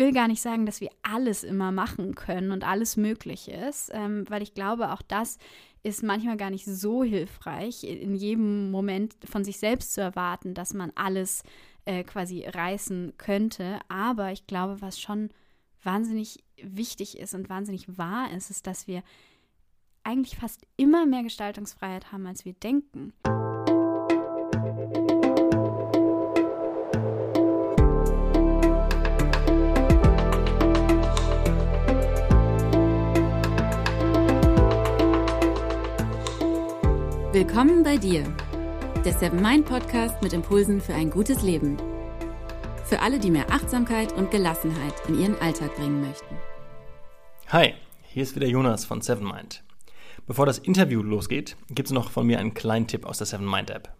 will gar nicht sagen, dass wir alles immer machen können und alles möglich ist, ähm, weil ich glaube, auch das ist manchmal gar nicht so hilfreich, in jedem Moment von sich selbst zu erwarten, dass man alles äh, quasi reißen könnte. Aber ich glaube, was schon wahnsinnig wichtig ist und wahnsinnig wahr ist, ist, dass wir eigentlich fast immer mehr Gestaltungsfreiheit haben, als wir denken. Willkommen bei dir, der Seven Mind Podcast mit Impulsen für ein gutes Leben. Für alle, die mehr Achtsamkeit und Gelassenheit in ihren Alltag bringen möchten. Hi, hier ist wieder Jonas von Seven Mind. Bevor das Interview losgeht, gibt es noch von mir einen kleinen Tipp aus der Seven Mind App.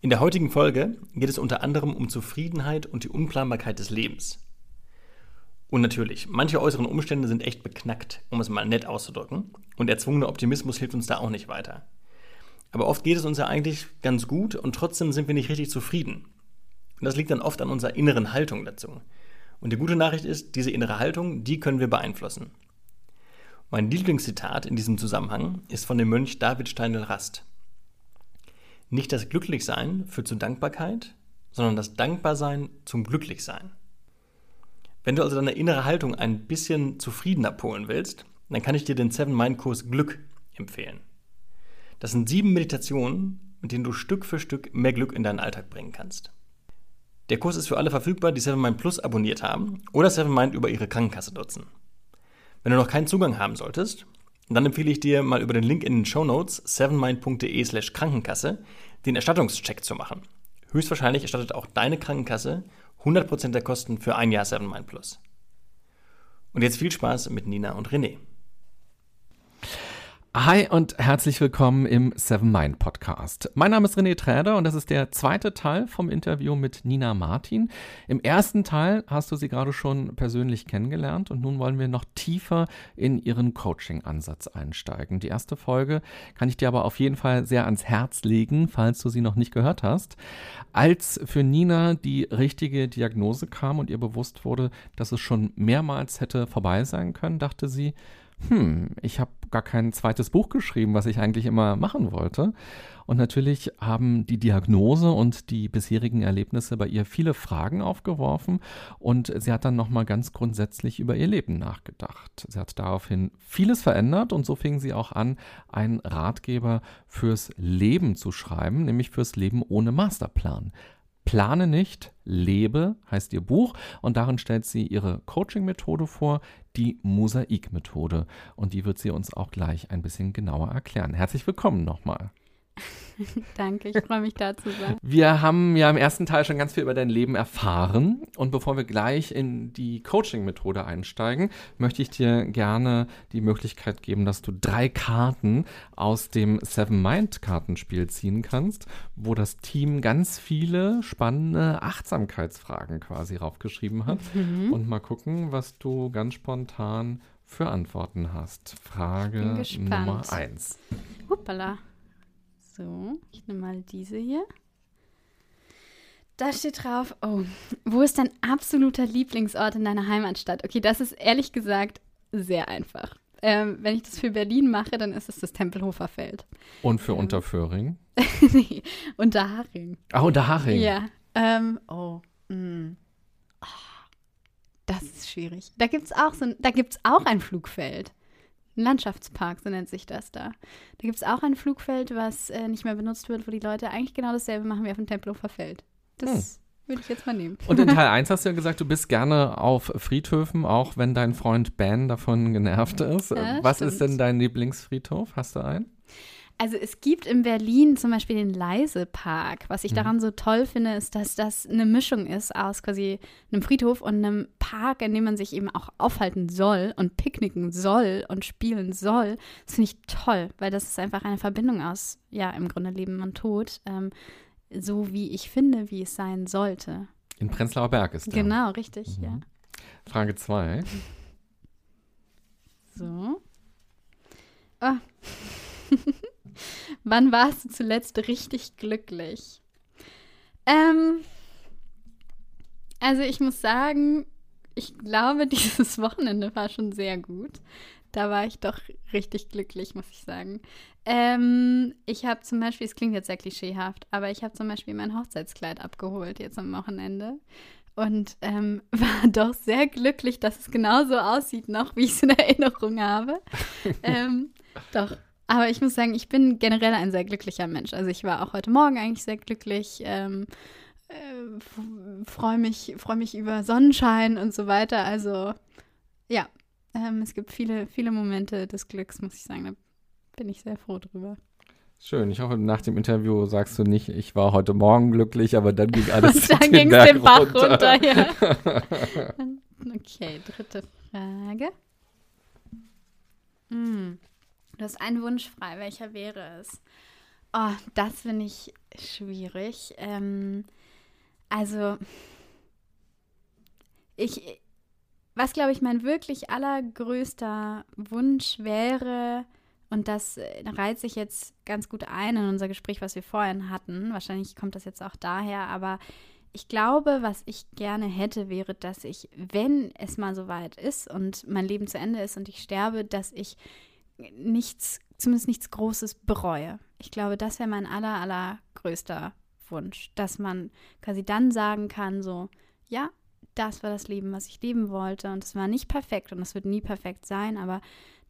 In der heutigen Folge geht es unter anderem um Zufriedenheit und die Unplanbarkeit des Lebens. Und natürlich, manche äußeren Umstände sind echt beknackt, um es mal nett auszudrücken, und erzwungener Optimismus hilft uns da auch nicht weiter. Aber oft geht es uns ja eigentlich ganz gut und trotzdem sind wir nicht richtig zufrieden. Und das liegt dann oft an unserer inneren Haltung dazu. Und die gute Nachricht ist, diese innere Haltung, die können wir beeinflussen. Mein Lieblingszitat in diesem Zusammenhang ist von dem Mönch David Steindl Rast. Nicht das Glücklichsein führt zur Dankbarkeit, sondern das Dankbarsein zum Glücklichsein. Wenn du also deine innere Haltung ein bisschen zufriedener polen willst, dann kann ich dir den Seven Mind Kurs Glück empfehlen. Das sind sieben Meditationen, mit denen du Stück für Stück mehr Glück in deinen Alltag bringen kannst. Der Kurs ist für alle verfügbar, die Seven Mind Plus abonniert haben oder Seven Mind über ihre Krankenkasse nutzen. Wenn du noch keinen Zugang haben solltest, dann empfehle ich dir mal über den Link in den Show Notes sevenmind.de slash Krankenkasse den Erstattungscheck zu machen. Höchstwahrscheinlich erstattet auch deine Krankenkasse 100% der Kosten für ein Jahr Seven Mind Plus. Und jetzt viel Spaß mit Nina und René. Hi und herzlich willkommen im Seven Mind Podcast. Mein Name ist René Träder und das ist der zweite Teil vom Interview mit Nina Martin. Im ersten Teil hast du sie gerade schon persönlich kennengelernt und nun wollen wir noch tiefer in ihren Coaching-Ansatz einsteigen. Die erste Folge kann ich dir aber auf jeden Fall sehr ans Herz legen, falls du sie noch nicht gehört hast. Als für Nina die richtige Diagnose kam und ihr bewusst wurde, dass es schon mehrmals hätte vorbei sein können, dachte sie, hm, ich habe gar kein zweites Buch geschrieben, was ich eigentlich immer machen wollte. Und natürlich haben die Diagnose und die bisherigen Erlebnisse bei ihr viele Fragen aufgeworfen und sie hat dann nochmal ganz grundsätzlich über ihr Leben nachgedacht. Sie hat daraufhin vieles verändert und so fing sie auch an, einen Ratgeber fürs Leben zu schreiben, nämlich fürs Leben ohne Masterplan. Plane nicht, lebe heißt ihr Buch und darin stellt sie ihre Coaching-Methode vor, die Mosaik-Methode. Und die wird sie uns auch gleich ein bisschen genauer erklären. Herzlich willkommen nochmal. Danke, ich freue mich da zu sein. Wir haben ja im ersten Teil schon ganz viel über dein Leben erfahren. Und bevor wir gleich in die Coaching-Methode einsteigen, möchte ich dir gerne die Möglichkeit geben, dass du drei Karten aus dem Seven Mind-Kartenspiel ziehen kannst, wo das Team ganz viele spannende Achtsamkeitsfragen quasi raufgeschrieben hat. Mhm. Und mal gucken, was du ganz spontan für Antworten hast. Frage Nummer eins. Hoppala. So, ich nehme mal diese hier. Da steht drauf, oh, wo ist dein absoluter Lieblingsort in deiner Heimatstadt? Okay, das ist ehrlich gesagt sehr einfach. Ähm, wenn ich das für Berlin mache, dann ist es das Tempelhofer Feld. Und für ähm, Unterföhring? nee, Unterhaching. Ach, Unterhaching. Ja. Ähm, oh, oh, das ist schwierig. Da gibt es auch, so auch ein Flugfeld. Ein Landschaftspark, so nennt sich das da. Da gibt es auch ein Flugfeld, was äh, nicht mehr benutzt wird, wo die Leute eigentlich genau dasselbe machen wie auf dem Tempelhofer Feld. Das hm. würde ich jetzt mal nehmen. Und in Teil 1 hast du ja gesagt, du bist gerne auf Friedhöfen, auch wenn dein Freund Ben davon genervt ist. Ja, was stimmt. ist denn dein Lieblingsfriedhof? Hast du einen? Also es gibt in Berlin zum Beispiel den Leisepark. Was ich mhm. daran so toll finde, ist, dass das eine Mischung ist aus quasi einem Friedhof und einem Park, in dem man sich eben auch aufhalten soll und picknicken soll und spielen soll. Das finde ich toll, weil das ist einfach eine Verbindung aus, ja, im Grunde Leben und Tod. Ähm, so wie ich finde, wie es sein sollte. In Prenzlauer Berg ist der. Genau, richtig, mhm. ja. Frage 2. So. Oh. Wann warst du zuletzt richtig glücklich? Ähm, also ich muss sagen, ich glaube, dieses Wochenende war schon sehr gut. Da war ich doch richtig glücklich, muss ich sagen. Ähm, ich habe zum Beispiel, es klingt jetzt sehr klischeehaft, aber ich habe zum Beispiel mein Hochzeitskleid abgeholt jetzt am Wochenende und ähm, war doch sehr glücklich, dass es genauso aussieht noch, wie ich es in Erinnerung habe. ähm, doch. Aber ich muss sagen, ich bin generell ein sehr glücklicher Mensch. Also ich war auch heute Morgen eigentlich sehr glücklich. Ähm, äh, freue mich, freu mich über Sonnenschein und so weiter. Also ja, ähm, es gibt viele, viele Momente des Glücks, muss ich sagen. Da bin ich sehr froh drüber. Schön. Ich hoffe, nach dem Interview sagst du nicht, ich war heute Morgen glücklich, aber dann ging alles Und dann ging es den Bach runter. runter ja. okay, dritte Frage. Hm. Du hast einen Wunsch frei. Welcher wäre es? Oh, das finde ich schwierig. Ähm, also, ich, was glaube ich mein wirklich allergrößter Wunsch wäre, und das äh, reiht sich jetzt ganz gut ein in unser Gespräch, was wir vorhin hatten. Wahrscheinlich kommt das jetzt auch daher, aber ich glaube, was ich gerne hätte, wäre, dass ich, wenn es mal so weit ist und mein Leben zu Ende ist und ich sterbe, dass ich nichts, zumindest nichts Großes bereue. Ich glaube, das wäre mein aller, allergrößter Wunsch, dass man quasi dann sagen kann, so, ja, das war das Leben, was ich leben wollte und es war nicht perfekt und es wird nie perfekt sein, aber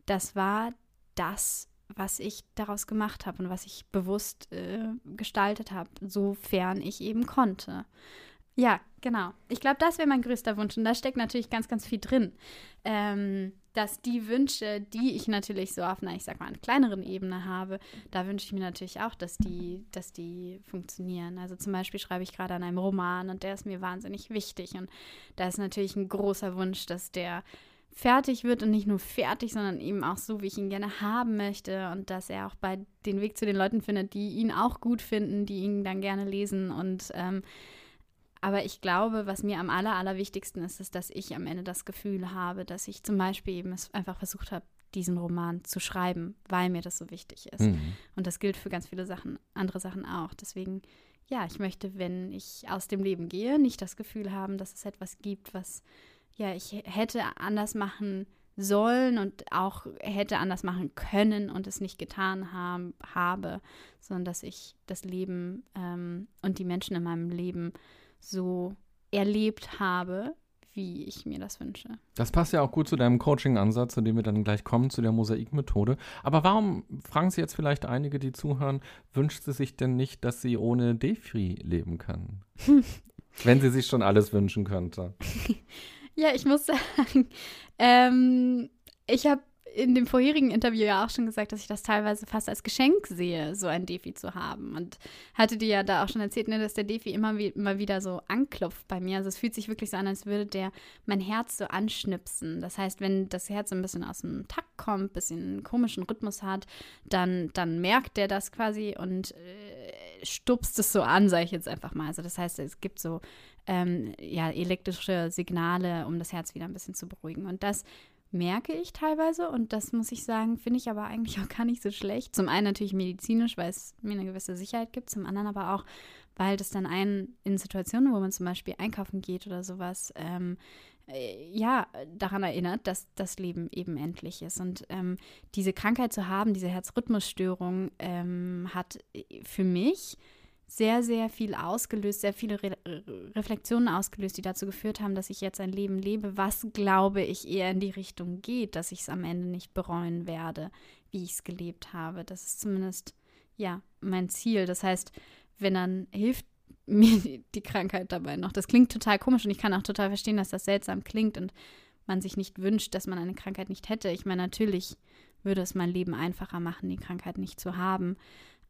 das war das, was ich daraus gemacht habe und was ich bewusst äh, gestaltet habe, sofern ich eben konnte. Ja, genau. Ich glaube, das wäre mein größter Wunsch. Und da steckt natürlich ganz, ganz viel drin. Ähm, dass die Wünsche, die ich natürlich so auf einer, ich sag mal, einer kleineren Ebene habe, da wünsche ich mir natürlich auch, dass die, dass die funktionieren. Also zum Beispiel schreibe ich gerade an einem Roman und der ist mir wahnsinnig wichtig. Und da ist natürlich ein großer Wunsch, dass der fertig wird und nicht nur fertig, sondern eben auch so, wie ich ihn gerne haben möchte und dass er auch bei den Weg zu den Leuten findet, die ihn auch gut finden, die ihn dann gerne lesen und ähm, aber ich glaube, was mir am aller, allerwichtigsten ist, ist, dass ich am Ende das Gefühl habe, dass ich zum Beispiel eben es einfach versucht habe, diesen Roman zu schreiben, weil mir das so wichtig ist. Mhm. Und das gilt für ganz viele Sachen, andere Sachen auch. Deswegen, ja, ich möchte, wenn ich aus dem Leben gehe, nicht das Gefühl haben, dass es etwas gibt, was ja, ich hätte anders machen sollen und auch hätte anders machen können und es nicht getan haben, habe, sondern dass ich das Leben ähm, und die Menschen in meinem Leben so erlebt habe, wie ich mir das wünsche. Das passt ja auch gut zu deinem Coaching-Ansatz, zu dem wir dann gleich kommen, zu der Mosaikmethode. Aber warum, fragen Sie jetzt vielleicht einige, die zuhören, wünscht sie sich denn nicht, dass sie ohne Defri leben kann? Wenn sie sich schon alles wünschen könnte. Ja, ich muss sagen, ähm, ich habe in dem vorherigen Interview ja auch schon gesagt, dass ich das teilweise fast als Geschenk sehe, so ein Defi zu haben. Und hatte dir ja da auch schon erzählt, ne, dass der Defi immer, wie, immer wieder so anklopft bei mir. Also es fühlt sich wirklich so an, als würde der mein Herz so anschnipsen. Das heißt, wenn das Herz ein bisschen aus dem Takt kommt, ein bisschen einen komischen Rhythmus hat, dann, dann merkt der das quasi und äh, stupst es so an, sage ich jetzt einfach mal. Also das heißt, es gibt so ähm, ja, elektrische Signale, um das Herz wieder ein bisschen zu beruhigen. Und das merke ich teilweise und das muss ich sagen, finde ich aber eigentlich auch gar nicht so schlecht. Zum einen natürlich medizinisch, weil es mir eine gewisse Sicherheit gibt, zum anderen aber auch, weil das dann einen in Situationen, wo man zum Beispiel einkaufen geht oder sowas, ähm, äh, ja, daran erinnert, dass das Leben eben endlich ist. Und ähm, diese Krankheit zu haben, diese Herzrhythmusstörung, ähm, hat äh, für mich sehr, sehr viel ausgelöst, sehr viele Re Reflexionen ausgelöst, die dazu geführt haben, dass ich jetzt ein Leben lebe, was, glaube ich, eher in die Richtung geht, dass ich es am Ende nicht bereuen werde, wie ich es gelebt habe. Das ist zumindest, ja, mein Ziel. Das heißt, wenn dann hilft mir die Krankheit dabei noch. Das klingt total komisch und ich kann auch total verstehen, dass das seltsam klingt und man sich nicht wünscht, dass man eine Krankheit nicht hätte. Ich meine, natürlich würde es mein Leben einfacher machen, die Krankheit nicht zu haben.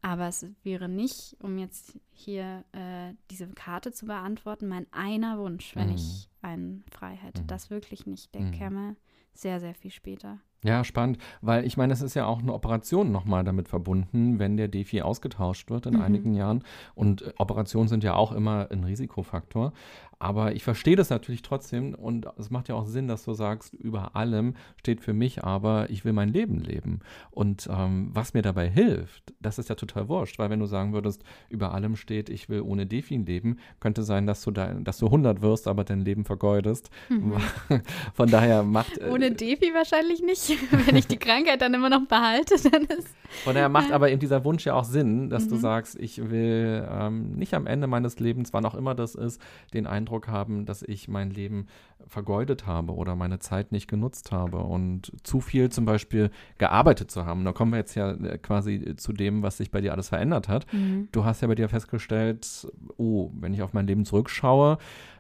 Aber es wäre nicht, um jetzt hier äh, diese Karte zu beantworten, mein einer Wunsch, wenn mhm. ich einen frei hätte. Mhm. Das wirklich nicht. Der mhm. käme sehr, sehr viel später. Ja, spannend, weil ich meine, es ist ja auch eine Operation nochmal damit verbunden, wenn der Defi ausgetauscht wird in mhm. einigen Jahren. Und äh, Operationen sind ja auch immer ein Risikofaktor. Aber ich verstehe das natürlich trotzdem und es macht ja auch Sinn, dass du sagst, über allem steht für mich aber, ich will mein Leben leben. Und ähm, was mir dabei hilft, das ist ja total wurscht, weil wenn du sagen würdest, über allem steht, ich will ohne Defin leben, könnte sein, dass du, da, dass du 100 wirst, aber dein Leben vergeudest. Mhm. Von daher macht. Äh, ohne Defi wahrscheinlich nicht. wenn ich die Krankheit dann immer noch behalte, dann ist. Von daher macht aber eben dieser Wunsch ja auch Sinn, dass mhm. du sagst, ich will ähm, nicht am Ende meines Lebens, wann auch immer das ist, den Eindruck Eindruck haben, dass ich mein Leben vergeudet habe oder meine Zeit nicht genutzt habe und zu viel zum Beispiel gearbeitet zu haben. Da kommen wir jetzt ja äh, quasi zu dem, was sich bei dir alles verändert hat. Mhm. Du hast ja bei dir festgestellt, oh, wenn ich auf mein Leben zurückschaue,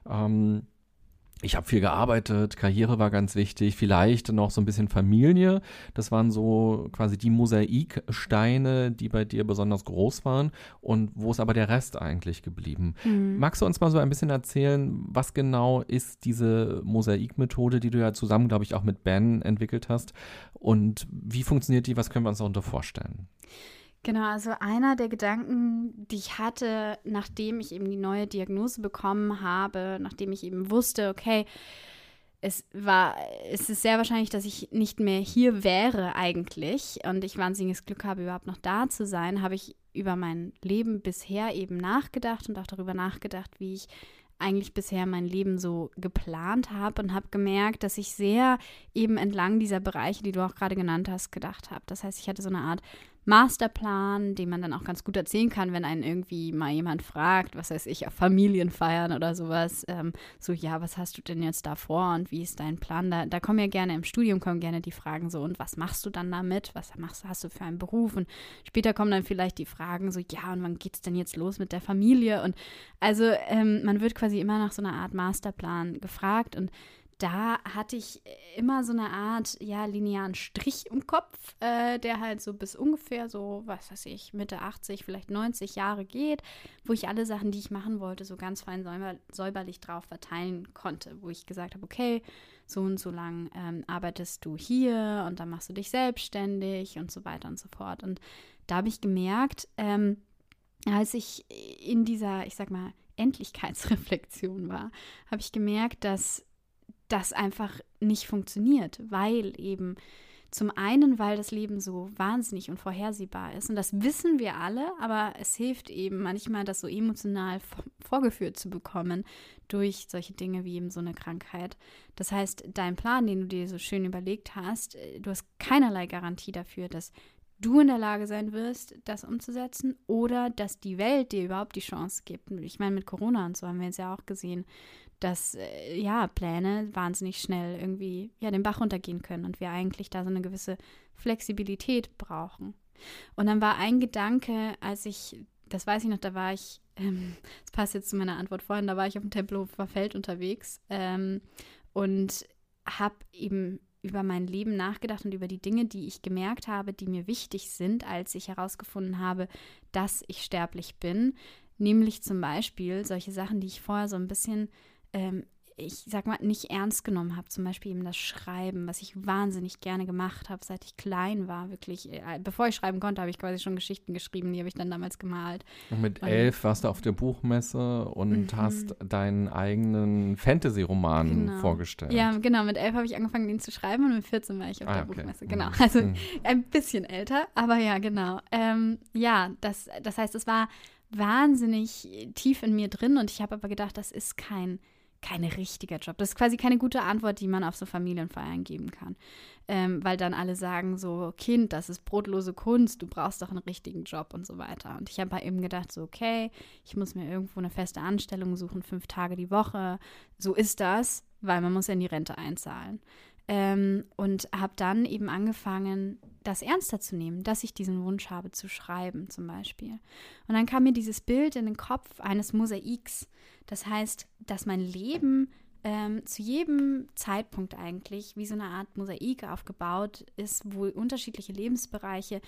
ähm, ich habe viel gearbeitet, Karriere war ganz wichtig, vielleicht noch so ein bisschen Familie. Das waren so quasi die Mosaiksteine, die bei dir besonders groß waren. Und wo ist aber der Rest eigentlich geblieben? Mhm. Magst du uns mal so ein bisschen erzählen, was genau ist diese Mosaikmethode, die du ja zusammen, glaube ich, auch mit Ben entwickelt hast? Und wie funktioniert die? Was können wir uns darunter vorstellen? Genau, also einer der Gedanken, die ich hatte, nachdem ich eben die neue Diagnose bekommen habe, nachdem ich eben wusste, okay, es war, es ist sehr wahrscheinlich, dass ich nicht mehr hier wäre eigentlich und ich wahnsinniges Glück habe, überhaupt noch da zu sein, habe ich über mein Leben bisher eben nachgedacht und auch darüber nachgedacht, wie ich eigentlich bisher mein Leben so geplant habe und habe gemerkt, dass ich sehr eben entlang dieser Bereiche, die du auch gerade genannt hast, gedacht habe. Das heißt, ich hatte so eine Art Masterplan, den man dann auch ganz gut erzählen kann, wenn einen irgendwie mal jemand fragt, was weiß ich, auf Familienfeiern oder sowas, ähm, so, ja, was hast du denn jetzt da vor und wie ist dein Plan? Da, da kommen ja gerne im Studium, kommen gerne die Fragen so, und was machst du dann damit? Was machst, hast du für einen Beruf? Und später kommen dann vielleicht die Fragen so, ja, und wann geht es denn jetzt los mit der Familie? Und also ähm, man wird quasi immer nach so einer Art Masterplan gefragt und da hatte ich immer so eine Art, ja, linearen Strich im Kopf, äh, der halt so bis ungefähr so, was weiß ich, Mitte 80, vielleicht 90 Jahre geht, wo ich alle Sachen, die ich machen wollte, so ganz fein säuber, säuberlich drauf verteilen konnte, wo ich gesagt habe, okay, so und so lang ähm, arbeitest du hier und dann machst du dich selbstständig und so weiter und so fort. Und da habe ich gemerkt, ähm, als ich in dieser, ich sag mal, Endlichkeitsreflexion war, habe ich gemerkt, dass das einfach nicht funktioniert, weil eben zum einen, weil das Leben so wahnsinnig und vorhersehbar ist. Und das wissen wir alle, aber es hilft eben manchmal, das so emotional vorgeführt zu bekommen durch solche Dinge wie eben so eine Krankheit. Das heißt, dein Plan, den du dir so schön überlegt hast, äh, du hast keinerlei Garantie dafür, dass du in der Lage sein wirst, das umzusetzen oder dass die Welt dir überhaupt die Chance gibt. Ich meine, mit Corona und so haben wir jetzt ja auch gesehen, dass äh, ja Pläne wahnsinnig schnell irgendwie ja den Bach runtergehen können und wir eigentlich da so eine gewisse Flexibilität brauchen. Und dann war ein Gedanke, als ich, das weiß ich noch, da war ich, ähm, das passt jetzt zu meiner Antwort vorhin, da war ich auf dem Tempelhofer Feld unterwegs ähm, und habe eben über mein Leben nachgedacht und über die Dinge, die ich gemerkt habe, die mir wichtig sind, als ich herausgefunden habe, dass ich sterblich bin. Nämlich zum Beispiel solche Sachen, die ich vorher so ein bisschen ähm, ich sag mal, nicht ernst genommen habe. Zum Beispiel eben das Schreiben, was ich wahnsinnig gerne gemacht habe, seit ich klein war. Wirklich, äh, bevor ich schreiben konnte, habe ich quasi schon Geschichten geschrieben, die habe ich dann damals gemalt. Und mit und, elf warst du auf der Buchmesse und mhm. hast deinen eigenen Fantasy-Roman genau. vorgestellt. Ja, genau. Mit elf habe ich angefangen, den zu schreiben und mit 14 war ich auf ah, der okay. Buchmesse. Genau. Mhm. Also mhm. ein bisschen älter, aber ja, genau. Ähm, ja, das, das heißt, es war wahnsinnig tief in mir drin und ich habe aber gedacht, das ist kein kein richtiger Job. Das ist quasi keine gute Antwort, die man auf so Familienfeiern geben kann. Ähm, weil dann alle sagen so, Kind, das ist brotlose Kunst, du brauchst doch einen richtigen Job und so weiter. Und ich habe eben gedacht so, okay, ich muss mir irgendwo eine feste Anstellung suchen, fünf Tage die Woche. So ist das, weil man muss ja in die Rente einzahlen. Ähm, und habe dann eben angefangen, das ernster zu nehmen, dass ich diesen Wunsch habe zu schreiben zum Beispiel. Und dann kam mir dieses Bild in den Kopf eines Mosaiks. Das heißt, dass mein Leben ähm, zu jedem Zeitpunkt eigentlich wie so eine Art Mosaik aufgebaut ist, wo unterschiedliche Lebensbereiche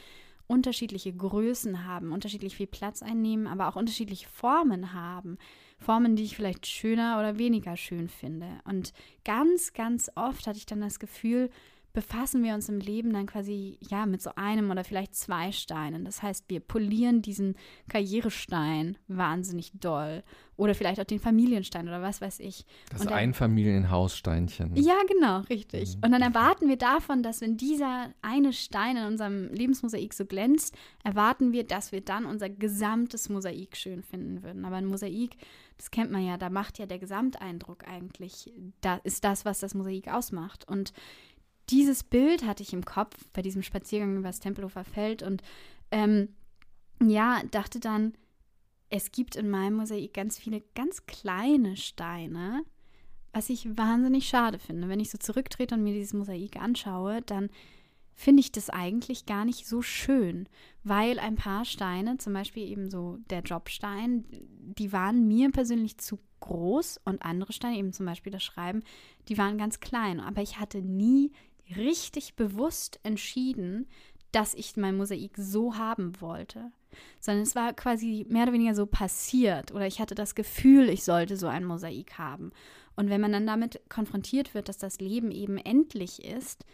unterschiedliche Größen haben, unterschiedlich viel Platz einnehmen, aber auch unterschiedliche Formen haben. Formen, die ich vielleicht schöner oder weniger schön finde. Und ganz, ganz oft hatte ich dann das Gefühl, befassen wir uns im Leben dann quasi ja mit so einem oder vielleicht zwei Steinen. Das heißt, wir polieren diesen Karrierestein wahnsinnig doll oder vielleicht auch den Familienstein oder was weiß ich. Das dann, Einfamilienhaussteinchen. Ja, genau, richtig. Mhm. Und dann erwarten wir davon, dass wenn dieser eine Stein in unserem Lebensmosaik so glänzt, erwarten wir, dass wir dann unser gesamtes Mosaik schön finden würden. Aber ein Mosaik, das kennt man ja, da macht ja der Gesamteindruck eigentlich, da ist das, was das Mosaik ausmacht. Und dieses Bild hatte ich im Kopf bei diesem Spaziergang über das Tempelhofer Feld und ähm, ja, dachte dann, es gibt in meinem Mosaik ganz viele ganz kleine Steine, was ich wahnsinnig schade finde. Wenn ich so zurücktrete und mir dieses Mosaik anschaue, dann finde ich das eigentlich gar nicht so schön, weil ein paar Steine, zum Beispiel eben so der Jobstein, die waren mir persönlich zu groß und andere Steine, eben zum Beispiel das Schreiben, die waren ganz klein. Aber ich hatte nie richtig bewusst entschieden, dass ich mein Mosaik so haben wollte, sondern es war quasi mehr oder weniger so passiert oder ich hatte das Gefühl, ich sollte so ein Mosaik haben. Und wenn man dann damit konfrontiert wird, dass das Leben eben endlich ist,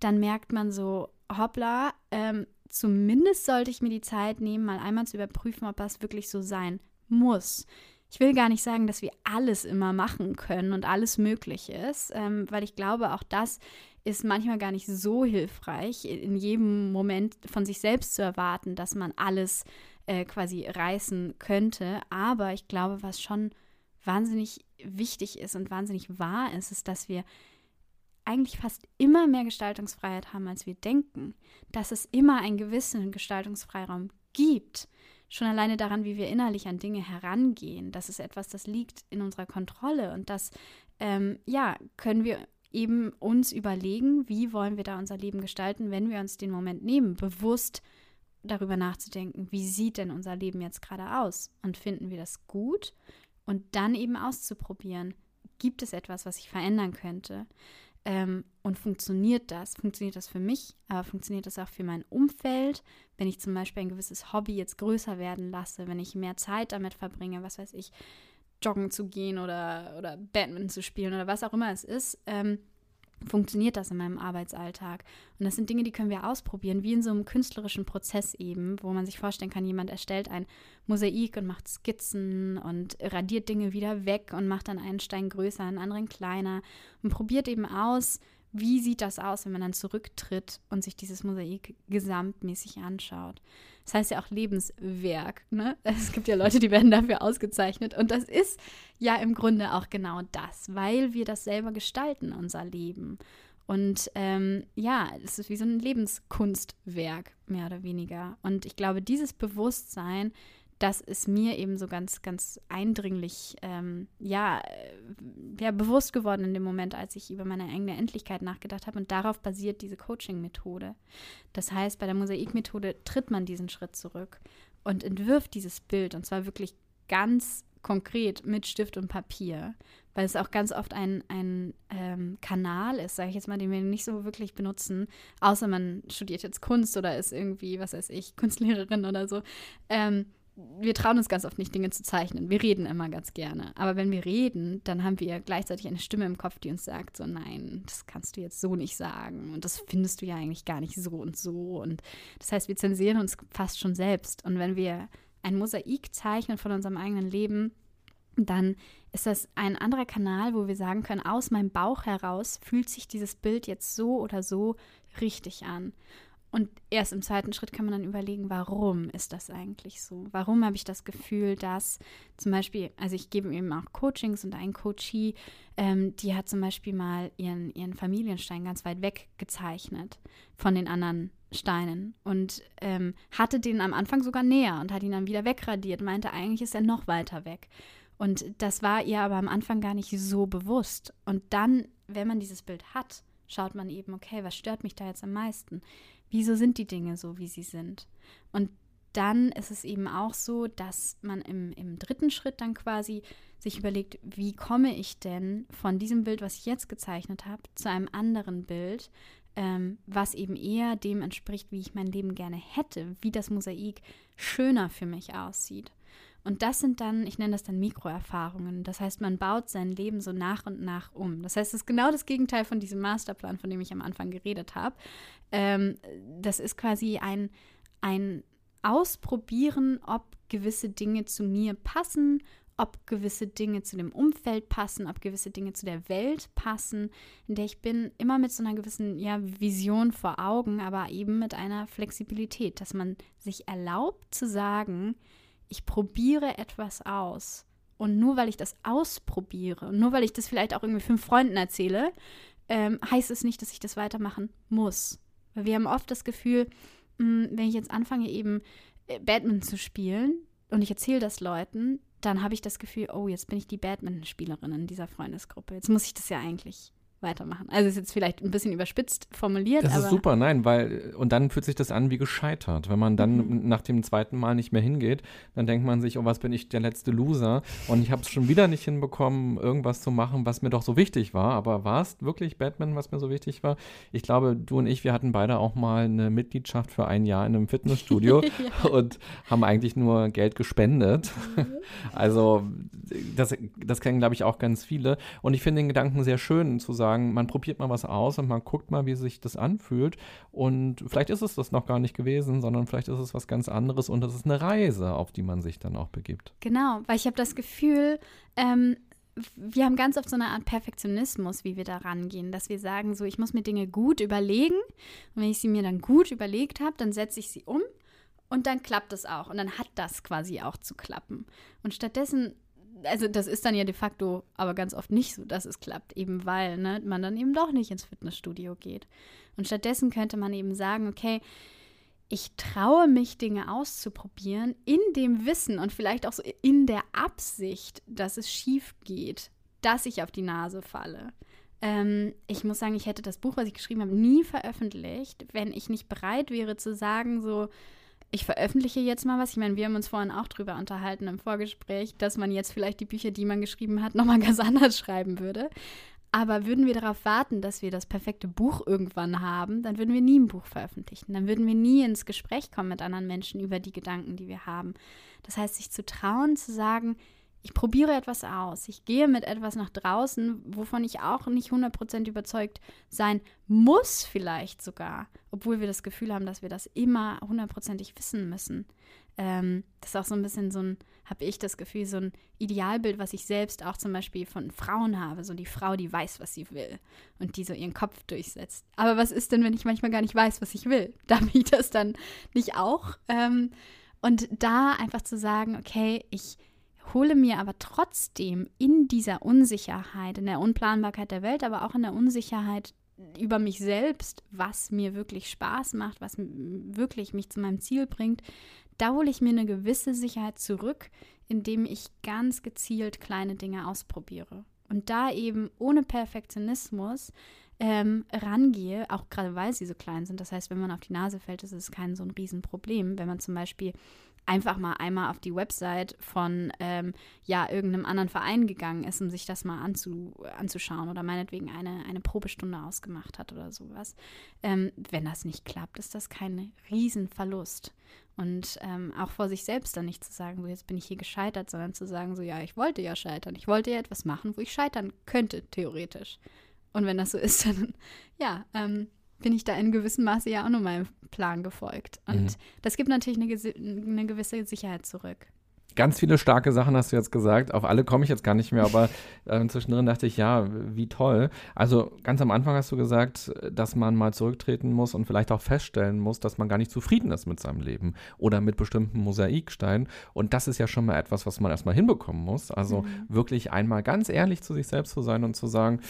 dann merkt man so, hoppla, ähm, zumindest sollte ich mir die Zeit nehmen, mal einmal zu überprüfen, ob das wirklich so sein muss. Ich will gar nicht sagen, dass wir alles immer machen können und alles möglich ist, ähm, weil ich glaube, auch das ist manchmal gar nicht so hilfreich, in jedem Moment von sich selbst zu erwarten, dass man alles äh, quasi reißen könnte. Aber ich glaube, was schon wahnsinnig wichtig ist und wahnsinnig wahr ist, ist, dass wir eigentlich fast immer mehr Gestaltungsfreiheit haben, als wir denken. Dass es immer einen gewissen Gestaltungsfreiraum gibt. Schon alleine daran, wie wir innerlich an Dinge herangehen. Das ist etwas, das liegt in unserer Kontrolle. Und das, ähm, ja, können wir eben uns überlegen, wie wollen wir da unser Leben gestalten, wenn wir uns den Moment nehmen, bewusst darüber nachzudenken, wie sieht denn unser Leben jetzt gerade aus? Und finden wir das gut? Und dann eben auszuprobieren, gibt es etwas, was ich verändern könnte? Ähm, und funktioniert das? Funktioniert das für mich, aber funktioniert das auch für mein Umfeld, wenn ich zum Beispiel ein gewisses Hobby jetzt größer werden lasse, wenn ich mehr Zeit damit verbringe, was weiß ich, joggen zu gehen oder, oder Badminton zu spielen oder was auch immer es ist, ähm, funktioniert das in meinem Arbeitsalltag. Und das sind Dinge, die können wir ausprobieren, wie in so einem künstlerischen Prozess eben, wo man sich vorstellen kann, jemand erstellt ein Mosaik und macht Skizzen und radiert Dinge wieder weg und macht dann einen Stein größer, einen anderen kleiner und probiert eben aus, wie sieht das aus, wenn man dann zurücktritt und sich dieses Mosaik gesamtmäßig anschaut. Das heißt ja auch Lebenswerk. Ne? Es gibt ja Leute, die werden dafür ausgezeichnet. Und das ist ja im Grunde auch genau das, weil wir das selber gestalten, unser Leben. Und ähm, ja, es ist wie so ein Lebenskunstwerk, mehr oder weniger. Und ich glaube, dieses Bewusstsein, das ist mir eben so ganz, ganz eindringlich, ähm, ja, äh, ja, bewusst geworden in dem Moment, als ich über meine eigene Endlichkeit nachgedacht habe. Und darauf basiert diese Coaching-Methode. Das heißt, bei der Mosaik-Methode tritt man diesen Schritt zurück und entwirft dieses Bild, und zwar wirklich ganz konkret mit Stift und Papier, weil es auch ganz oft ein, ein ähm, Kanal ist, sage ich jetzt mal, den wir nicht so wirklich benutzen, außer man studiert jetzt Kunst oder ist irgendwie, was weiß ich, Kunstlehrerin oder so. Ähm, wir trauen uns ganz oft nicht, Dinge zu zeichnen. Wir reden immer ganz gerne. Aber wenn wir reden, dann haben wir gleichzeitig eine Stimme im Kopf, die uns sagt, so nein, das kannst du jetzt so nicht sagen. Und das findest du ja eigentlich gar nicht so und so. Und das heißt, wir zensieren uns fast schon selbst. Und wenn wir ein Mosaik zeichnen von unserem eigenen Leben, dann ist das ein anderer Kanal, wo wir sagen können, aus meinem Bauch heraus fühlt sich dieses Bild jetzt so oder so richtig an. Und erst im zweiten Schritt kann man dann überlegen, warum ist das eigentlich so? Warum habe ich das Gefühl, dass zum Beispiel, also ich gebe eben auch Coachings und ein Coachie, ähm, die hat zum Beispiel mal ihren, ihren Familienstein ganz weit weg gezeichnet von den anderen Steinen und ähm, hatte den am Anfang sogar näher und hat ihn dann wieder wegradiert, meinte, eigentlich ist er noch weiter weg. Und das war ihr aber am Anfang gar nicht so bewusst. Und dann, wenn man dieses Bild hat, schaut man eben, okay, was stört mich da jetzt am meisten? Wieso sind die Dinge so, wie sie sind? Und dann ist es eben auch so, dass man im, im dritten Schritt dann quasi sich überlegt, wie komme ich denn von diesem Bild, was ich jetzt gezeichnet habe, zu einem anderen Bild, ähm, was eben eher dem entspricht, wie ich mein Leben gerne hätte, wie das Mosaik schöner für mich aussieht. Und das sind dann, ich nenne das dann Mikroerfahrungen. Das heißt, man baut sein Leben so nach und nach um. Das heißt, es ist genau das Gegenteil von diesem Masterplan, von dem ich am Anfang geredet habe. Ähm, das ist quasi ein, ein Ausprobieren, ob gewisse Dinge zu mir passen ob gewisse Dinge zu dem Umfeld passen, ob gewisse Dinge zu der Welt passen, in der ich bin, immer mit so einer gewissen ja, Vision vor Augen, aber eben mit einer Flexibilität, dass man sich erlaubt zu sagen, ich probiere etwas aus. Und nur weil ich das ausprobiere nur weil ich das vielleicht auch irgendwie fünf Freunden erzähle, ähm, heißt es nicht, dass ich das weitermachen muss. Weil wir haben oft das Gefühl, mh, hm, wenn ich jetzt anfange, eben äh, Badminton zu spielen und ich erzähle das Leuten, dann habe ich das Gefühl, oh, jetzt bin ich die Badminton-Spielerin in dieser Freundesgruppe. Jetzt muss ich das ja eigentlich weitermachen. Also ist jetzt vielleicht ein bisschen überspitzt formuliert. Das ist super, nein, weil und dann fühlt sich das an wie gescheitert. Wenn man dann mhm. nach dem zweiten Mal nicht mehr hingeht, dann denkt man sich, oh, was bin ich der letzte Loser und ich habe es schon wieder nicht hinbekommen, irgendwas zu machen, was mir doch so wichtig war. Aber war es wirklich Batman, was mir so wichtig war? Ich glaube, du und ich, wir hatten beide auch mal eine Mitgliedschaft für ein Jahr in einem Fitnessstudio ja. und haben eigentlich nur Geld gespendet. Mhm. Also das, das kennen, glaube ich, auch ganz viele. Und ich finde den Gedanken sehr schön zu sagen, sagen, man probiert mal was aus und man guckt mal, wie sich das anfühlt. Und vielleicht ist es das noch gar nicht gewesen, sondern vielleicht ist es was ganz anderes und das ist eine Reise, auf die man sich dann auch begibt. Genau, weil ich habe das Gefühl, ähm, wir haben ganz oft so eine Art Perfektionismus, wie wir da rangehen, dass wir sagen, so, ich muss mir Dinge gut überlegen und wenn ich sie mir dann gut überlegt habe, dann setze ich sie um und dann klappt es auch und dann hat das quasi auch zu klappen. Und stattdessen also das ist dann ja de facto aber ganz oft nicht so, dass es klappt, eben weil ne, man dann eben doch nicht ins Fitnessstudio geht. Und stattdessen könnte man eben sagen, okay, ich traue mich, Dinge auszuprobieren, in dem Wissen und vielleicht auch so in der Absicht, dass es schief geht, dass ich auf die Nase falle. Ähm, ich muss sagen, ich hätte das Buch, was ich geschrieben habe, nie veröffentlicht, wenn ich nicht bereit wäre zu sagen, so, ich veröffentliche jetzt mal was. Ich meine, wir haben uns vorhin auch drüber unterhalten im Vorgespräch, dass man jetzt vielleicht die Bücher, die man geschrieben hat, nochmal ganz anders schreiben würde. Aber würden wir darauf warten, dass wir das perfekte Buch irgendwann haben, dann würden wir nie ein Buch veröffentlichen. Dann würden wir nie ins Gespräch kommen mit anderen Menschen über die Gedanken, die wir haben. Das heißt, sich zu trauen, zu sagen, ich probiere etwas aus. Ich gehe mit etwas nach draußen, wovon ich auch nicht 100% überzeugt sein muss, vielleicht sogar, obwohl wir das Gefühl haben, dass wir das immer hundertprozentig wissen müssen. Ähm, das ist auch so ein bisschen so ein, habe ich das Gefühl, so ein Idealbild, was ich selbst auch zum Beispiel von Frauen habe. So die Frau, die weiß, was sie will und die so ihren Kopf durchsetzt. Aber was ist denn, wenn ich manchmal gar nicht weiß, was ich will? Darf ich das dann nicht auch? Ähm, und da einfach zu sagen, okay, ich hole mir aber trotzdem in dieser Unsicherheit, in der Unplanbarkeit der Welt, aber auch in der Unsicherheit über mich selbst, was mir wirklich Spaß macht, was wirklich mich zu meinem Ziel bringt, da hole ich mir eine gewisse Sicherheit zurück, indem ich ganz gezielt kleine Dinge ausprobiere. Und da eben ohne Perfektionismus ähm, rangehe, auch gerade weil sie so klein sind. Das heißt, wenn man auf die Nase fällt, ist es kein so ein Riesenproblem. Wenn man zum Beispiel einfach mal einmal auf die Website von ähm, ja, irgendeinem anderen Verein gegangen ist, um sich das mal anzu, anzuschauen oder meinetwegen eine, eine Probestunde ausgemacht hat oder sowas. Ähm, wenn das nicht klappt, ist das kein Riesenverlust. Und ähm, auch vor sich selbst dann nicht zu sagen, so jetzt bin ich hier gescheitert, sondern zu sagen, so ja, ich wollte ja scheitern. Ich wollte ja etwas machen, wo ich scheitern könnte, theoretisch. Und wenn das so ist, dann ja, ähm, bin ich da in gewissem Maße ja auch nur meinem Plan gefolgt. Und mhm. das gibt natürlich eine, eine gewisse Sicherheit zurück. Ganz viele starke Sachen hast du jetzt gesagt. Auf alle komme ich jetzt gar nicht mehr, aber äh, zwischendrin dachte ich, ja, wie toll. Also ganz am Anfang hast du gesagt, dass man mal zurücktreten muss und vielleicht auch feststellen muss, dass man gar nicht zufrieden ist mit seinem Leben oder mit bestimmten Mosaiksteinen. Und das ist ja schon mal etwas, was man erstmal hinbekommen muss. Also mhm. wirklich einmal ganz ehrlich zu sich selbst zu sein und zu sagen,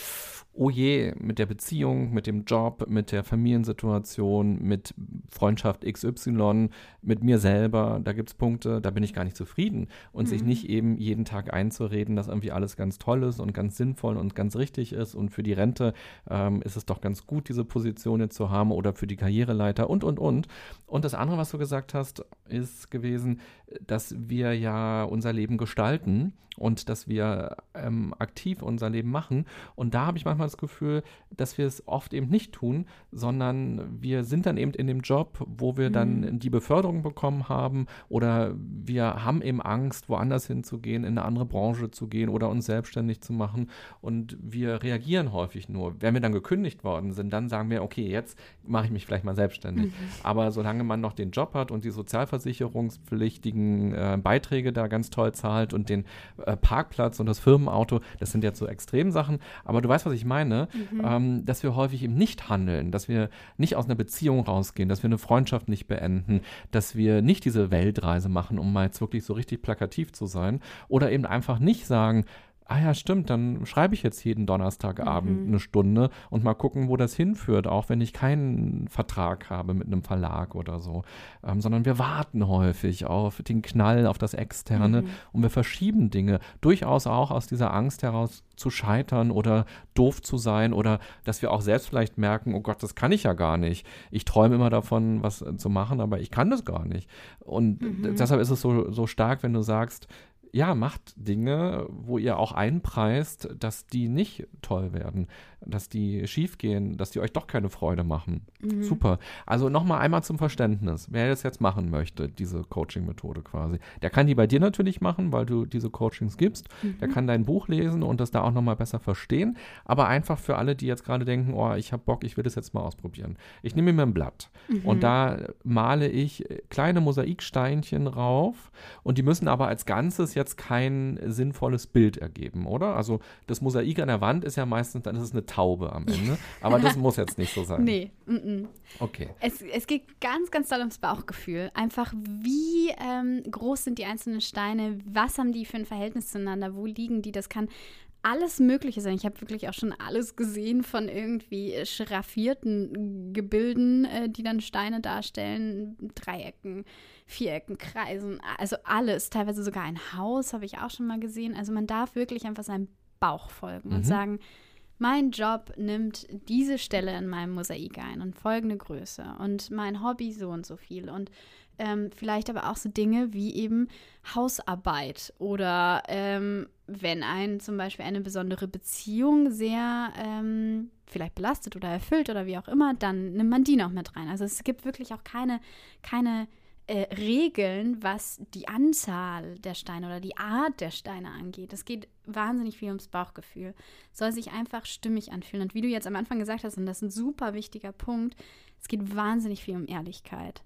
oh je, mit der Beziehung, mit dem Job, mit der Familiensituation, mit Freundschaft XY, mit mir selber, da gibt es Punkte, da bin ich gar nicht zufrieden. Und mhm. sich nicht eben jeden Tag einzureden, dass irgendwie alles ganz toll ist und ganz sinnvoll und ganz richtig ist. Und für die Rente ähm, ist es doch ganz gut, diese Position jetzt zu haben oder für die Karriereleiter und, und, und. Und das andere, was du gesagt hast, ist gewesen, dass wir ja unser Leben gestalten und dass wir ähm, aktiv unser Leben machen. Und da habe ich manchmal das Gefühl, dass wir es oft eben nicht tun, sondern wir sind dann eben in dem Job, wo wir mhm. dann die Beförderung bekommen haben oder wir haben eben Angst, woanders hinzugehen, in eine andere Branche zu gehen oder uns selbstständig zu machen. Und wir reagieren häufig nur. Wenn wir dann gekündigt worden sind, dann sagen wir, okay, jetzt mache ich mich vielleicht mal selbstständig. Mhm. Aber solange man noch den Job hat und die sozialversicherungspflichtigen äh, Beiträge da ganz toll zahlt und den äh, Parkplatz und das Firmenauto, das sind jetzt so Extremsachen. Aber du weißt, was ich meine, mhm. ähm, dass wir häufig eben nicht handeln, dass wir nicht aus einer Beziehung rausgehen, dass wir eine Freundschaft nicht beenden, dass wir nicht diese Weltreise machen, um mal jetzt wirklich so richtig plakativ zu sein oder eben einfach nicht sagen, ah ja, stimmt, dann schreibe ich jetzt jeden Donnerstagabend mhm. eine Stunde und mal gucken, wo das hinführt, auch wenn ich keinen Vertrag habe mit einem Verlag oder so. Ähm, sondern wir warten häufig auf den Knall, auf das Externe mhm. und wir verschieben Dinge, durchaus auch aus dieser Angst heraus zu scheitern oder doof zu sein oder dass wir auch selbst vielleicht merken, oh Gott, das kann ich ja gar nicht. Ich träume immer davon, was zu machen, aber ich kann das gar nicht. Und mhm. deshalb ist es so, so stark, wenn du sagst, ja, macht Dinge, wo ihr auch einpreist, dass die nicht toll werden dass die schief gehen, dass die euch doch keine Freude machen. Mhm. Super. Also nochmal einmal zum Verständnis. Wer das jetzt machen möchte, diese Coaching-Methode quasi, der kann die bei dir natürlich machen, weil du diese Coachings gibst. Mhm. Der kann dein Buch lesen und das da auch nochmal besser verstehen. Aber einfach für alle, die jetzt gerade denken, oh, ich habe Bock, ich will das jetzt mal ausprobieren. Ich nehme mir ein Blatt mhm. und da male ich kleine Mosaiksteinchen rauf und die müssen aber als Ganzes jetzt kein sinnvolles Bild ergeben, oder? Also das Mosaik an der Wand ist ja meistens, dann ist es eine Taube am Ende. Aber das muss jetzt nicht so sein. Nee. Mm -mm. Okay. Es, es geht ganz, ganz doll ums Bauchgefühl. Einfach, wie ähm, groß sind die einzelnen Steine? Was haben die für ein Verhältnis zueinander? Wo liegen die? Das kann alles Mögliche sein. Ich habe wirklich auch schon alles gesehen von irgendwie schraffierten Gebilden, äh, die dann Steine darstellen, Dreiecken, Vierecken, Kreisen, also alles. Teilweise sogar ein Haus habe ich auch schon mal gesehen. Also man darf wirklich einfach seinem Bauch folgen mhm. und sagen, mein Job nimmt diese Stelle in meinem Mosaik ein und folgende Größe und mein Hobby so und so viel und ähm, vielleicht aber auch so Dinge wie eben Hausarbeit oder ähm, wenn ein zum Beispiel eine besondere Beziehung sehr ähm, vielleicht belastet oder erfüllt oder wie auch immer, dann nimmt man die noch mit rein. Also es gibt wirklich auch keine, keine äh, Regeln, was die Anzahl der Steine oder die Art der Steine angeht. Es geht wahnsinnig viel ums Bauchgefühl. Soll sich einfach stimmig anfühlen. Und wie du jetzt am Anfang gesagt hast, und das ist ein super wichtiger Punkt, es geht wahnsinnig viel um Ehrlichkeit.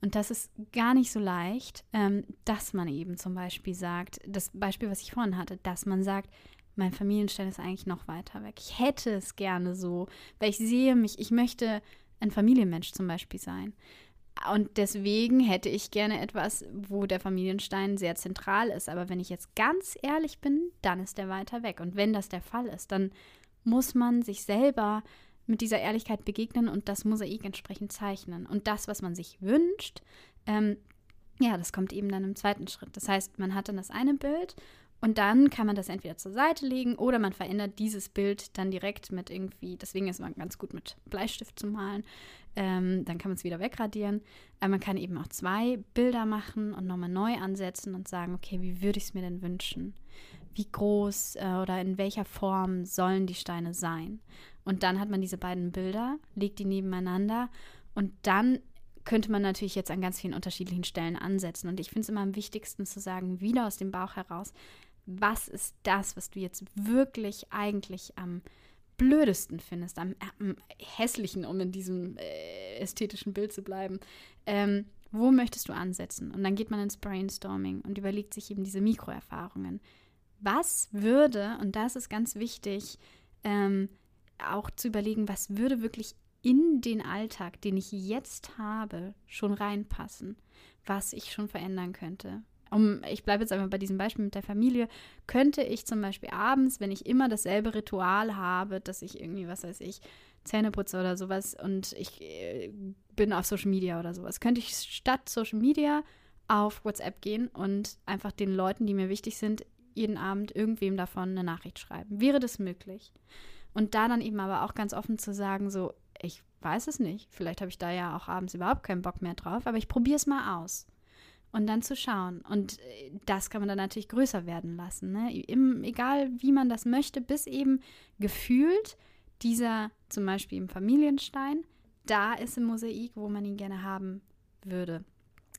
Und das ist gar nicht so leicht, ähm, dass man eben zum Beispiel sagt, das Beispiel, was ich vorhin hatte, dass man sagt, mein Familienstein ist eigentlich noch weiter weg. Ich hätte es gerne so, weil ich sehe mich, ich möchte ein Familienmensch zum Beispiel sein. Und deswegen hätte ich gerne etwas, wo der Familienstein sehr zentral ist. Aber wenn ich jetzt ganz ehrlich bin, dann ist der weiter weg. Und wenn das der Fall ist, dann muss man sich selber mit dieser Ehrlichkeit begegnen und das Mosaik entsprechend zeichnen. Und das, was man sich wünscht, ähm, ja, das kommt eben dann im zweiten Schritt. Das heißt, man hat dann das eine Bild und dann kann man das entweder zur Seite legen oder man verändert dieses Bild dann direkt mit irgendwie, deswegen ist man ganz gut mit Bleistift zu malen. Ähm, dann kann man es wieder wegradieren. Aber man kann eben auch zwei Bilder machen und nochmal neu ansetzen und sagen, okay, wie würde ich es mir denn wünschen? Wie groß äh, oder in welcher Form sollen die Steine sein? Und dann hat man diese beiden Bilder, legt die nebeneinander und dann könnte man natürlich jetzt an ganz vielen unterschiedlichen Stellen ansetzen. Und ich finde es immer am wichtigsten zu sagen, wieder aus dem Bauch heraus, was ist das, was du jetzt wirklich eigentlich am blödesten findest, am, am hässlichen, um in diesem äh, ästhetischen Bild zu bleiben. Ähm, wo möchtest du ansetzen? Und dann geht man ins Brainstorming und überlegt sich eben diese Mikroerfahrungen. Was würde, und das ist ganz wichtig, ähm, auch zu überlegen, was würde wirklich in den Alltag, den ich jetzt habe, schon reinpassen, was ich schon verändern könnte um, ich bleibe jetzt einfach bei diesem Beispiel mit der Familie, könnte ich zum Beispiel abends, wenn ich immer dasselbe Ritual habe, dass ich irgendwie, was weiß ich, Zähne putze oder sowas und ich äh, bin auf Social Media oder sowas, könnte ich statt Social Media auf WhatsApp gehen und einfach den Leuten, die mir wichtig sind, jeden Abend irgendwem davon eine Nachricht schreiben. Wäre das möglich? Und da dann eben aber auch ganz offen zu sagen, so, ich weiß es nicht, vielleicht habe ich da ja auch abends überhaupt keinen Bock mehr drauf, aber ich probiere es mal aus und dann zu schauen. Und äh, das kann man dann natürlich größer werden lassen. Ne? Im, egal wie man das möchte, bis eben gefühlt dieser zum Beispiel im Familienstein da ist im Mosaik, wo man ihn gerne haben würde.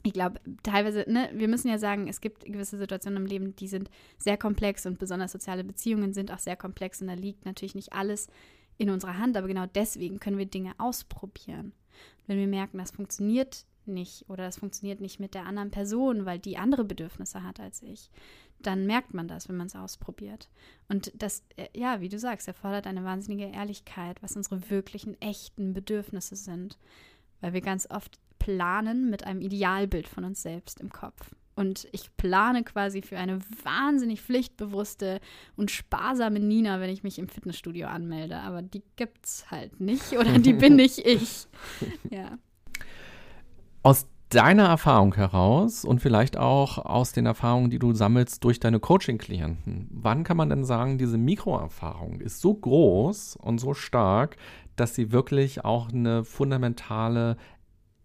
ich glaube, teilweise, ne, wir müssen ja sagen, es gibt gewisse Situationen im Leben, die sind sehr komplex und besonders soziale Beziehungen sind auch sehr komplex und da liegt natürlich nicht alles in unserer Hand, aber genau deswegen können wir Dinge ausprobieren. Wenn wir merken, das funktioniert nicht oder das funktioniert nicht mit der anderen Person, weil die andere Bedürfnisse hat als ich, dann merkt man das, wenn man es ausprobiert. Und das, äh, ja, wie du sagst, erfordert eine wahnsinnige Ehrlichkeit, was unsere wirklichen, echten Bedürfnisse sind, weil wir ganz oft planen mit einem Idealbild von uns selbst im Kopf. Und ich plane quasi für eine wahnsinnig pflichtbewusste und sparsame Nina, wenn ich mich im Fitnessstudio anmelde. Aber die gibt's halt nicht oder die bin nicht ich. Ja. Aus deiner Erfahrung heraus und vielleicht auch aus den Erfahrungen, die du sammelst durch deine Coaching-Klienten, wann kann man denn sagen, diese Mikroerfahrung ist so groß und so stark, dass sie wirklich auch eine fundamentale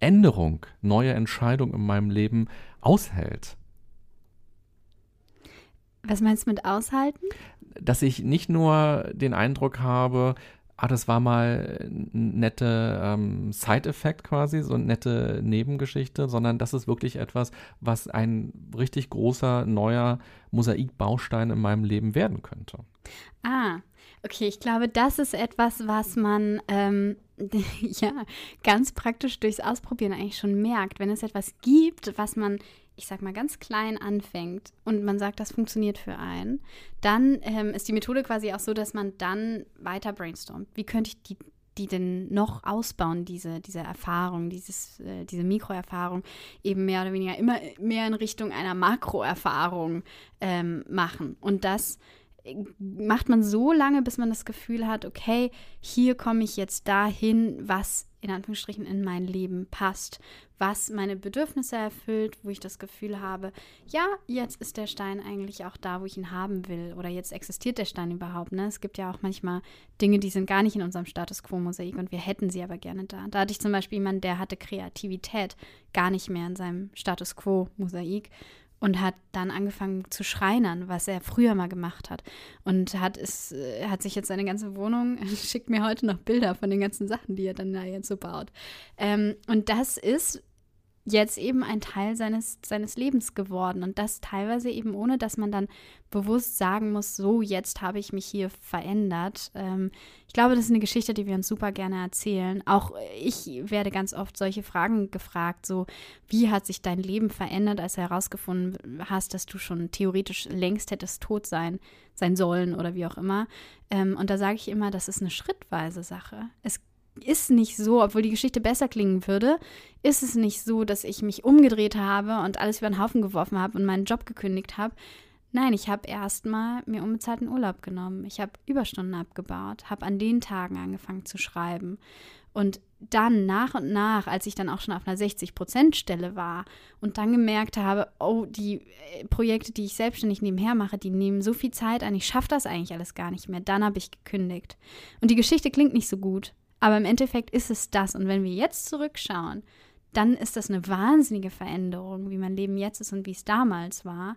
Änderung, neue Entscheidung in meinem Leben aushält. Was meinst du mit aushalten? Dass ich nicht nur den Eindruck habe, ah, das war mal ein nette ähm, Side-Effekt quasi, so eine nette Nebengeschichte, sondern das ist wirklich etwas, was ein richtig großer, neuer Mosaikbaustein in meinem Leben werden könnte. Ah, okay, ich glaube, das ist etwas, was man ähm, ja ganz praktisch durchs Ausprobieren eigentlich schon merkt. Wenn es etwas gibt, was man ich sag mal, ganz klein anfängt und man sagt, das funktioniert für einen, dann ähm, ist die Methode quasi auch so, dass man dann weiter brainstormt. Wie könnte ich die, die denn noch ausbauen, diese, diese Erfahrung, dieses, äh, diese Mikroerfahrung, eben mehr oder weniger immer mehr in Richtung einer Makroerfahrung ähm, machen. Und das macht man so lange, bis man das Gefühl hat, okay, hier komme ich jetzt dahin, was in Anführungsstrichen in mein Leben passt, was meine Bedürfnisse erfüllt, wo ich das Gefühl habe, ja, jetzt ist der Stein eigentlich auch da, wo ich ihn haben will oder jetzt existiert der Stein überhaupt. Ne? Es gibt ja auch manchmal Dinge, die sind gar nicht in unserem Status quo-Mosaik und wir hätten sie aber gerne da. Da hatte ich zum Beispiel jemanden, der hatte Kreativität gar nicht mehr in seinem Status quo-Mosaik und hat dann angefangen zu schreinern, was er früher mal gemacht hat. Und hat es, äh, hat sich jetzt seine ganze Wohnung, schickt mir heute noch Bilder von den ganzen Sachen, die er dann da jetzt so baut. Ähm, und das ist jetzt eben ein Teil seines, seines Lebens geworden. Und das teilweise eben ohne, dass man dann bewusst sagen muss, so, jetzt habe ich mich hier verändert. Ähm, ich glaube, das ist eine Geschichte, die wir uns super gerne erzählen. Auch ich werde ganz oft solche Fragen gefragt, so, wie hat sich dein Leben verändert, als du herausgefunden hast, dass du schon theoretisch längst hättest tot sein, sein sollen oder wie auch immer. Ähm, und da sage ich immer, das ist eine schrittweise Sache. Es ist nicht so, obwohl die Geschichte besser klingen würde, ist es nicht so, dass ich mich umgedreht habe und alles über den Haufen geworfen habe und meinen Job gekündigt habe. Nein, ich habe erstmal mir unbezahlten Urlaub genommen. Ich habe Überstunden abgebaut, habe an den Tagen angefangen zu schreiben. Und dann nach und nach, als ich dann auch schon auf einer 60-Prozent-Stelle war und dann gemerkt habe, oh, die äh, Projekte, die ich selbstständig nebenher mache, die nehmen so viel Zeit an, ich schaffe das eigentlich alles gar nicht mehr. Dann habe ich gekündigt. Und die Geschichte klingt nicht so gut, aber im Endeffekt ist es das. Und wenn wir jetzt zurückschauen, dann ist das eine wahnsinnige Veränderung, wie mein Leben jetzt ist und wie es damals war.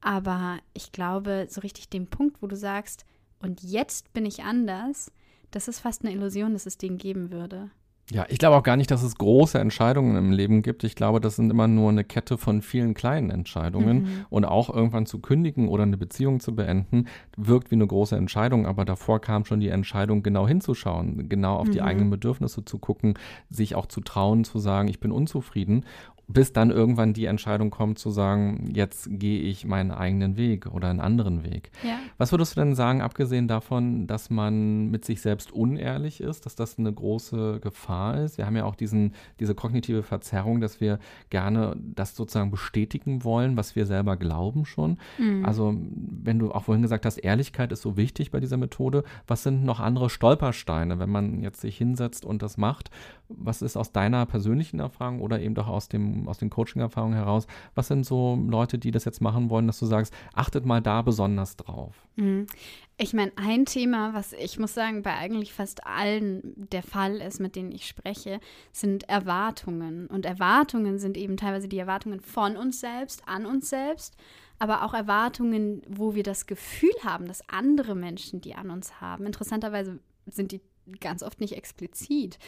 Aber ich glaube, so richtig den Punkt, wo du sagst, und jetzt bin ich anders, das ist fast eine Illusion, dass es den geben würde. Ja, ich glaube auch gar nicht, dass es große Entscheidungen im Leben gibt. Ich glaube, das sind immer nur eine Kette von vielen kleinen Entscheidungen. Mhm. Und auch irgendwann zu kündigen oder eine Beziehung zu beenden, wirkt wie eine große Entscheidung. Aber davor kam schon die Entscheidung, genau hinzuschauen, genau auf mhm. die eigenen Bedürfnisse zu gucken, sich auch zu trauen, zu sagen, ich bin unzufrieden bis dann irgendwann die Entscheidung kommt zu sagen, jetzt gehe ich meinen eigenen Weg oder einen anderen Weg. Ja. Was würdest du denn sagen, abgesehen davon, dass man mit sich selbst unehrlich ist, dass das eine große Gefahr ist? Wir haben ja auch diesen, diese kognitive Verzerrung, dass wir gerne das sozusagen bestätigen wollen, was wir selber glauben schon. Mhm. Also wenn du auch vorhin gesagt hast, Ehrlichkeit ist so wichtig bei dieser Methode, was sind noch andere Stolpersteine, wenn man jetzt sich hinsetzt und das macht? Was ist aus deiner persönlichen Erfahrung oder eben doch aus dem aus den Coaching-Erfahrungen heraus, was sind so Leute, die das jetzt machen wollen, dass du sagst, achtet mal da besonders drauf? Mhm. Ich meine, ein Thema, was ich muss sagen, bei eigentlich fast allen der Fall ist, mit denen ich spreche, sind Erwartungen. Und Erwartungen sind eben teilweise die Erwartungen von uns selbst, an uns selbst, aber auch Erwartungen, wo wir das Gefühl haben, dass andere Menschen die an uns haben. Interessanterweise sind die ganz oft nicht explizit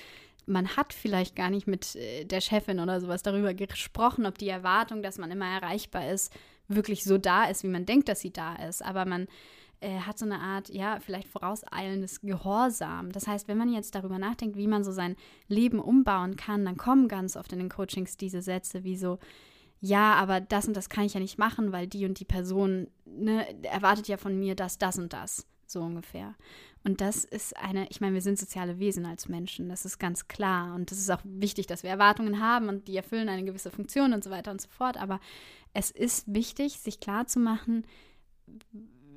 man hat vielleicht gar nicht mit äh, der Chefin oder sowas darüber gesprochen, ob die Erwartung, dass man immer erreichbar ist, wirklich so da ist, wie man denkt, dass sie da ist. Aber man äh, hat so eine Art, ja, vielleicht vorauseilendes Gehorsam. Das heißt, wenn man jetzt darüber nachdenkt, wie man so sein Leben umbauen kann, dann kommen ganz oft in den Coachings diese Sätze wie so, ja, aber das und das kann ich ja nicht machen, weil die und die Person ne, erwartet ja von mir das, das und das. So ungefähr. Und das ist eine, ich meine, wir sind soziale Wesen als Menschen, das ist ganz klar. Und das ist auch wichtig, dass wir Erwartungen haben und die erfüllen eine gewisse Funktion und so weiter und so fort. Aber es ist wichtig, sich klarzumachen,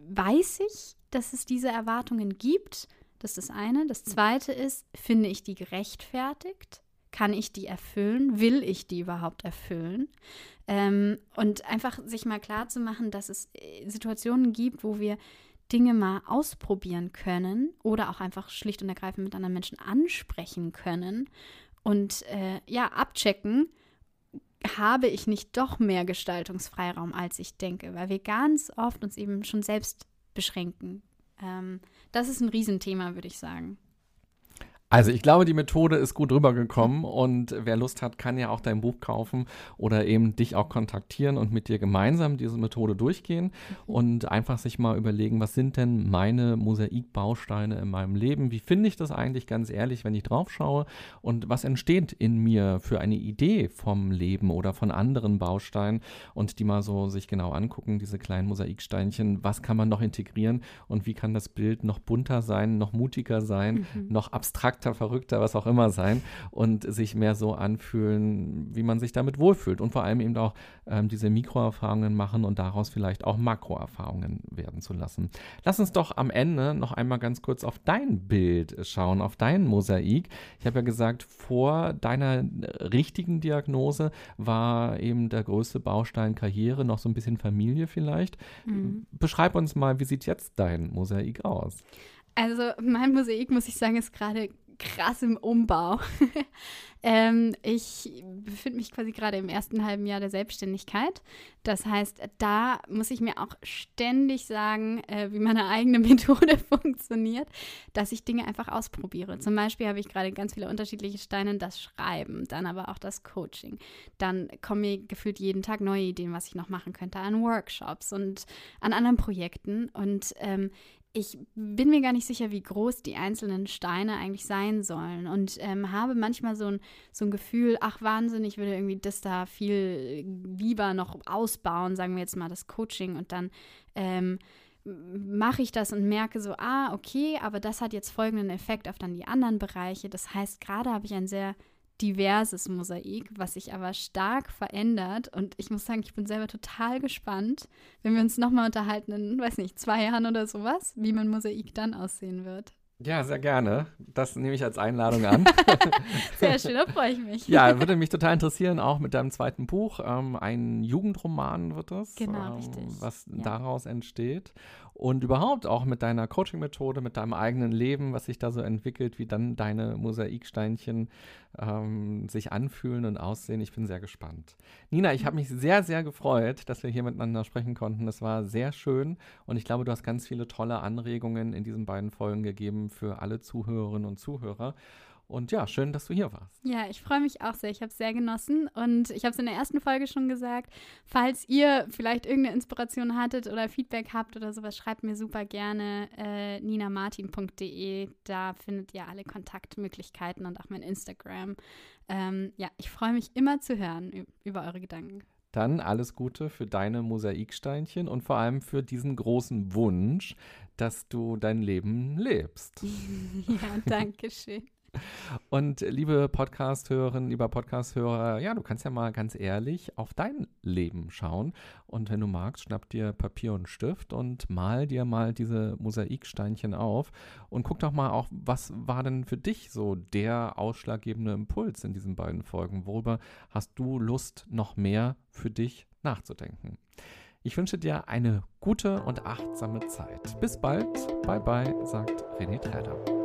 weiß ich, dass es diese Erwartungen gibt? Das ist das eine. Das zweite ist, finde ich die gerechtfertigt? Kann ich die erfüllen? Will ich die überhaupt erfüllen? Ähm, und einfach sich mal klar zu machen, dass es äh, Situationen gibt, wo wir Dinge mal ausprobieren können oder auch einfach schlicht und ergreifend mit anderen Menschen ansprechen können und äh, ja, abchecken, habe ich nicht doch mehr Gestaltungsfreiraum, als ich denke, weil wir ganz oft uns eben schon selbst beschränken. Ähm, das ist ein Riesenthema, würde ich sagen. Also ich glaube, die Methode ist gut rübergekommen und wer Lust hat, kann ja auch dein Buch kaufen oder eben dich auch kontaktieren und mit dir gemeinsam diese Methode durchgehen mhm. und einfach sich mal überlegen, was sind denn meine Mosaikbausteine in meinem Leben? Wie finde ich das eigentlich ganz ehrlich, wenn ich drauf schaue? Und was entsteht in mir für eine Idee vom Leben oder von anderen Bausteinen und die mal so sich genau angucken, diese kleinen Mosaiksteinchen, was kann man noch integrieren und wie kann das Bild noch bunter sein, noch mutiger sein, mhm. noch abstrakter Charakter, Verrückter, was auch immer sein und sich mehr so anfühlen, wie man sich damit wohlfühlt und vor allem eben auch ähm, diese Mikroerfahrungen machen und daraus vielleicht auch Makroerfahrungen werden zu lassen. Lass uns doch am Ende noch einmal ganz kurz auf dein Bild schauen, auf dein Mosaik. Ich habe ja gesagt, vor deiner richtigen Diagnose war eben der größte Baustein Karriere, noch so ein bisschen Familie vielleicht. Mhm. Beschreib uns mal, wie sieht jetzt dein Mosaik aus? Also mein Mosaik, muss ich sagen, ist gerade krass im Umbau. ähm, ich befinde mich quasi gerade im ersten halben Jahr der Selbstständigkeit. Das heißt, da muss ich mir auch ständig sagen, äh, wie meine eigene Methode funktioniert, dass ich Dinge einfach ausprobiere. Zum Beispiel habe ich gerade ganz viele unterschiedliche Steine, das Schreiben, dann aber auch das Coaching. Dann kommen mir gefühlt jeden Tag neue Ideen, was ich noch machen könnte an Workshops und an anderen Projekten. Und ähm, ich bin mir gar nicht sicher, wie groß die einzelnen Steine eigentlich sein sollen und ähm, habe manchmal so ein, so ein Gefühl, ach Wahnsinn, ich würde irgendwie das da viel lieber noch ausbauen, sagen wir jetzt mal das Coaching und dann ähm, mache ich das und merke so, ah, okay, aber das hat jetzt folgenden Effekt auf dann die anderen Bereiche. Das heißt, gerade habe ich ein sehr diverses Mosaik, was sich aber stark verändert. Und ich muss sagen, ich bin selber total gespannt, wenn wir uns nochmal unterhalten in, weiß nicht, zwei Jahren oder sowas, wie mein Mosaik dann aussehen wird. Ja, sehr gerne. Das nehme ich als Einladung an. sehr schön, da freue ich mich. Ja, würde mich total interessieren, auch mit deinem zweiten Buch. Ähm, ein Jugendroman wird es. Genau, ähm, richtig. Was ja. daraus entsteht und überhaupt auch mit deiner Coaching-Methode, mit deinem eigenen Leben, was sich da so entwickelt, wie dann deine Mosaiksteinchen ähm, sich anfühlen und aussehen. Ich bin sehr gespannt. Nina, ich habe mich sehr, sehr gefreut, dass wir hier miteinander sprechen konnten. Das war sehr schön und ich glaube, du hast ganz viele tolle Anregungen in diesen beiden Folgen gegeben für alle Zuhörerinnen und Zuhörer. Und ja, schön, dass du hier warst. Ja, ich freue mich auch sehr. Ich habe es sehr genossen und ich habe es in der ersten Folge schon gesagt. Falls ihr vielleicht irgendeine Inspiration hattet oder Feedback habt oder sowas, schreibt mir super gerne äh, ninamartin.de. Da findet ihr alle Kontaktmöglichkeiten und auch mein Instagram. Ähm, ja, ich freue mich immer zu hören über eure Gedanken. Dann alles Gute für deine Mosaiksteinchen und vor allem für diesen großen Wunsch, dass du dein Leben lebst. ja, danke schön. Und liebe Podcast-Hörerinnen, lieber Podcast-Hörer, ja, du kannst ja mal ganz ehrlich auf dein Leben schauen. Und wenn du magst, schnapp dir Papier und Stift und mal dir mal diese Mosaiksteinchen auf und guck doch mal auch, was war denn für dich so der ausschlaggebende Impuls in diesen beiden Folgen? Worüber hast du Lust, noch mehr für dich nachzudenken? Ich wünsche dir eine gute und achtsame Zeit. Bis bald. Bye bye, sagt René Träder.